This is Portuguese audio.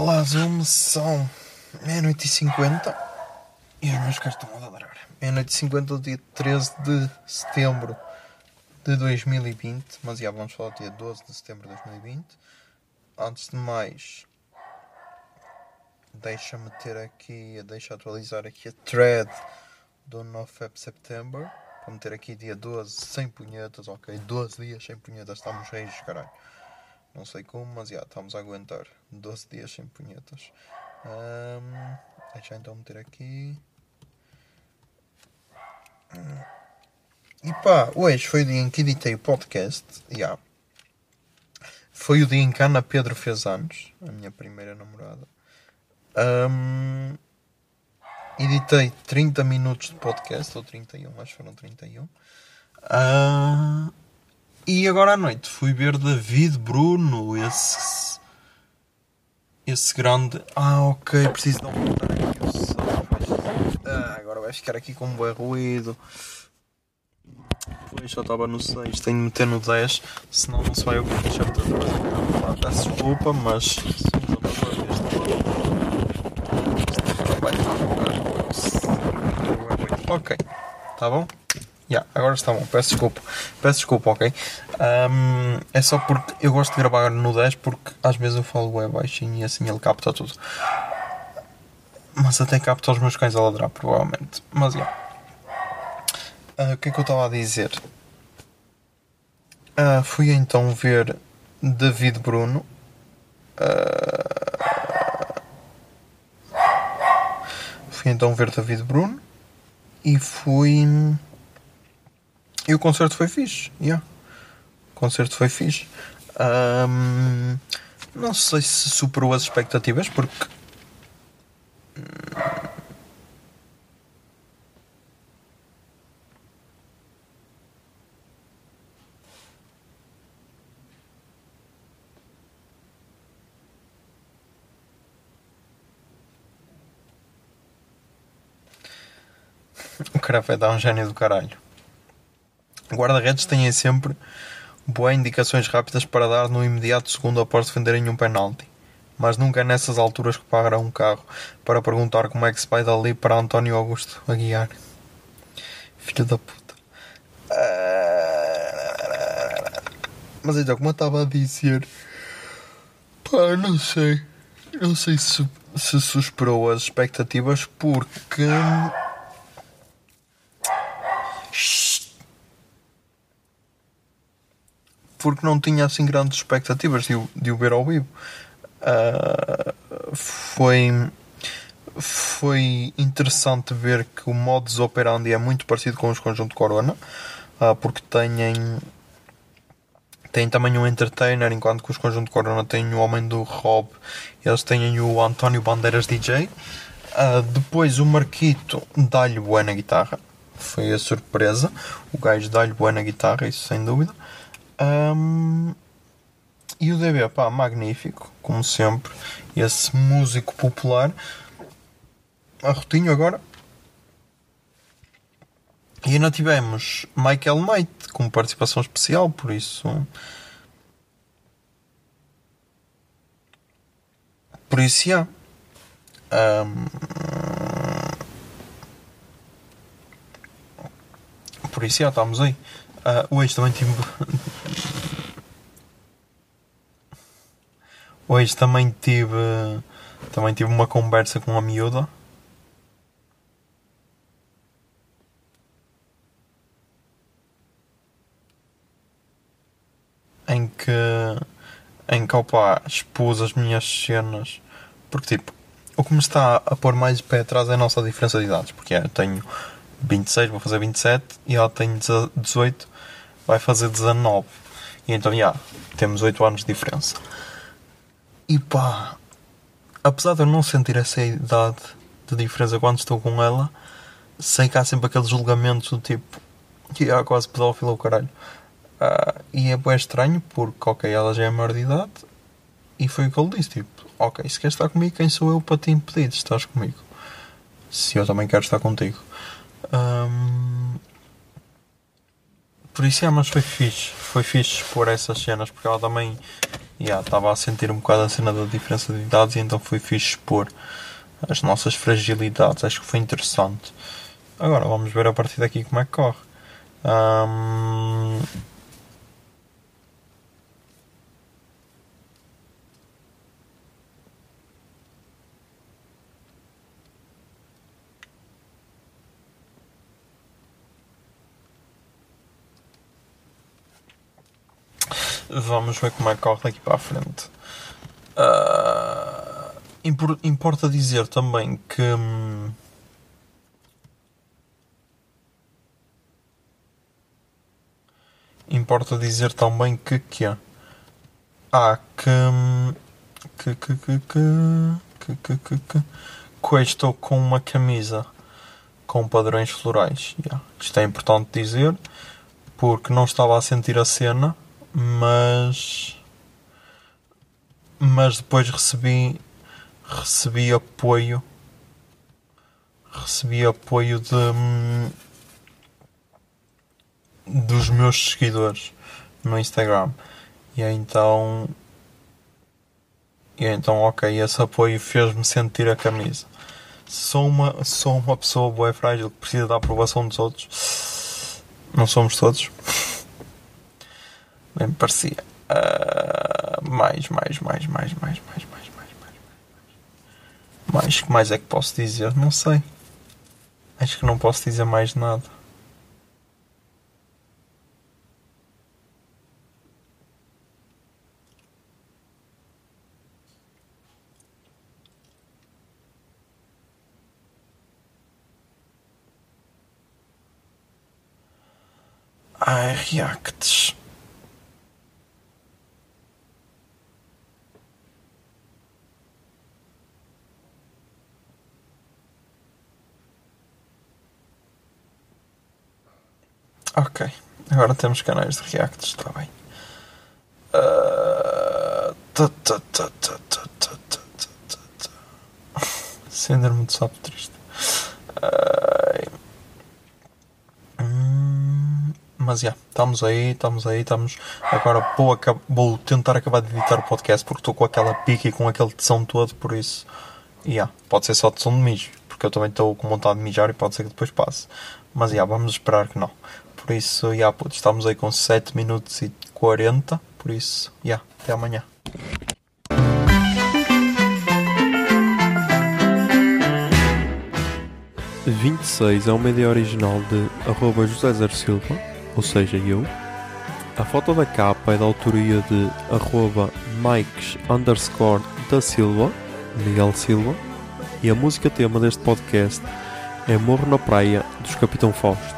Olá, Zoom, são meia-noite e cinquenta e os meus caras estão a ladrar. Meia-noite e cinquenta do dia 13 de setembro de 2020, mas já vamos falar do dia 12 de setembro de 2020. Antes de mais, deixa-me ter aqui, deixa atualizar aqui a thread do 9 de setembro. Para meter aqui dia 12 sem punhetas, ok? 12 dias sem punhetas, estamos reis, caralho. Não sei como, mas já estamos a aguentar 12 dias sem punhetas. Ahm, deixa então meter aqui. E pá, hoje foi o dia em que editei o podcast. Já. Foi o dia em que a Ana Pedro fez anos, a minha primeira namorada. Ahm, editei 30 minutos de podcast, ou 31, acho que foram 31. Ah, e agora à noite fui ver David Bruno, esse. Esse grande. Ah, ok, preciso dar um aqui o som. Ah, agora vai ficar aqui com um bom ruído. Pois só estava no 6, tenho de meter no 10, senão não se vai ouvir. Ter outra vez. Peço desculpa, mas. Ok, tá bom? Ya, agora está bom, peço desculpa. Peço desculpa, ok? Ahm, é só porque eu gosto de gravar no 10 porque às vezes eu falo web baixinho e assim ele capta tudo. Mas até capta os meus cães a ladrar, provavelmente. Mas já. Ah, o que é que eu estava a dizer? Ah, fui então ver David Bruno. Ah, fui então ver David Bruno. E fui. E o concerto foi fixe, yeah. O concerto foi fixe. Ahm, não sei se superou as expectativas, porque. O cara vai dar um gênio do caralho. Guarda-redes têm sempre boas indicações rápidas para dar no imediato segundo após defenderem um penalti. Mas nunca é nessas alturas que param um carro para perguntar como é que se vai dali para António Augusto a guiar. Filho da puta. Mas então, como eu estava a dizer, pá, não sei. Não sei se, se superou as expectativas porque. Porque não tinha assim grandes expectativas de, o- de o ver ao vivo. Ah, foi, foi interessante ver que o modus operandi é muito parecido com os conjunto Corona, ah, porque têm, têm também um entertainer, enquanto que os conjunto Corona têm o homem do Rob, eles têm o António Bandeiras DJ. Ah, depois o Marquito dá-lhe boa na guitarra, foi a surpresa. O gajo dá-lhe boa na guitarra, isso sem dúvida. Ahm, e o DB, pá, magnífico, como sempre. Esse músico popular. Arrotinho agora. E ainda tivemos Michael Knight com participação especial, por isso. Por isso, já. Ahm, por isso, já estamos aí. Ah, hoje também tive. Hoje também tive. também tive uma conversa com a miúda. Em que, em que opa, expus as minhas cenas. Porque, tipo, o que me está a pôr mais pé atrás é a nossa diferença de idades. Porque é, eu tenho 26, vou fazer 27, e ela tem 18, vai fazer 19. E então, já, temos 8 anos de diferença. E pá, apesar de eu não sentir essa idade de diferença quando estou com ela, sei que há sempre aqueles julgamentos do tipo que é quase pedófilo o caralho. Ah, e é bem estranho porque, ok, ela já é maior de idade e foi o que ele disse: tipo, ok, se queres estar comigo, quem sou eu para te impedir de estás comigo? Se eu também quero estar contigo. Ahm, por isso é, mas foi fixe. Foi fixe expor essas cenas porque ela também yeah, estava a sentir um bocado a cena da diferença de idades e então foi fixe expor as nossas fragilidades. Acho que foi interessante. Agora vamos ver a partir daqui como é que corre. Ahm, Vamos ver como é que corre daqui para a frente. Impor- importa dizer também que. hum, Importa dizer também que. que é? Ah, que. Que. Que. Que. Que. Que. Que. Que. que, estou com uma camisa com padrões florais. Yeah. Isto é importante dizer porque não estava a sentir a cena, mas mas depois recebi recebi apoio recebi apoio de dos meus seguidores no Instagram. E então e então ok esse apoio fez-me sentir a camisa. Sou uma sou uma pessoa boa frágil que precisa da aprovação dos outros não somos todos bem parecia Ah, mais, mais, mais, mais, mais, mais, mais, mais, mais, mais. Mais, que mais é que posso dizer? Não sei. Acho que não posso dizer mais nada. Ai, reacts. Ok. Agora temos canais de React, está bem. Síndrome de sapo triste. Hum, mas já, estamos aí, estamos aí, estamos. Agora vou, vou, tentar acabar de editar o podcast porque estou com aquela pica e com aquele tesão todo, por isso. E yeah, pode ser só tesão de mijo, porque eu também estou com vontade de mijar e pode ser que depois passe. Mas já, yeah, vamos esperar que não. Por isso, puto, estamos aí com 7 minutos e 40. Por isso, já, até amanhã. e 26 é uma ideia original de arroba José Zer Silva, ou seja, eu. A foto da capa é da autoria de arroba Mikes underscore da Silva, Miguel Silva. E a música tema deste podcast é Morro na Praia, dos Capitão Fausto.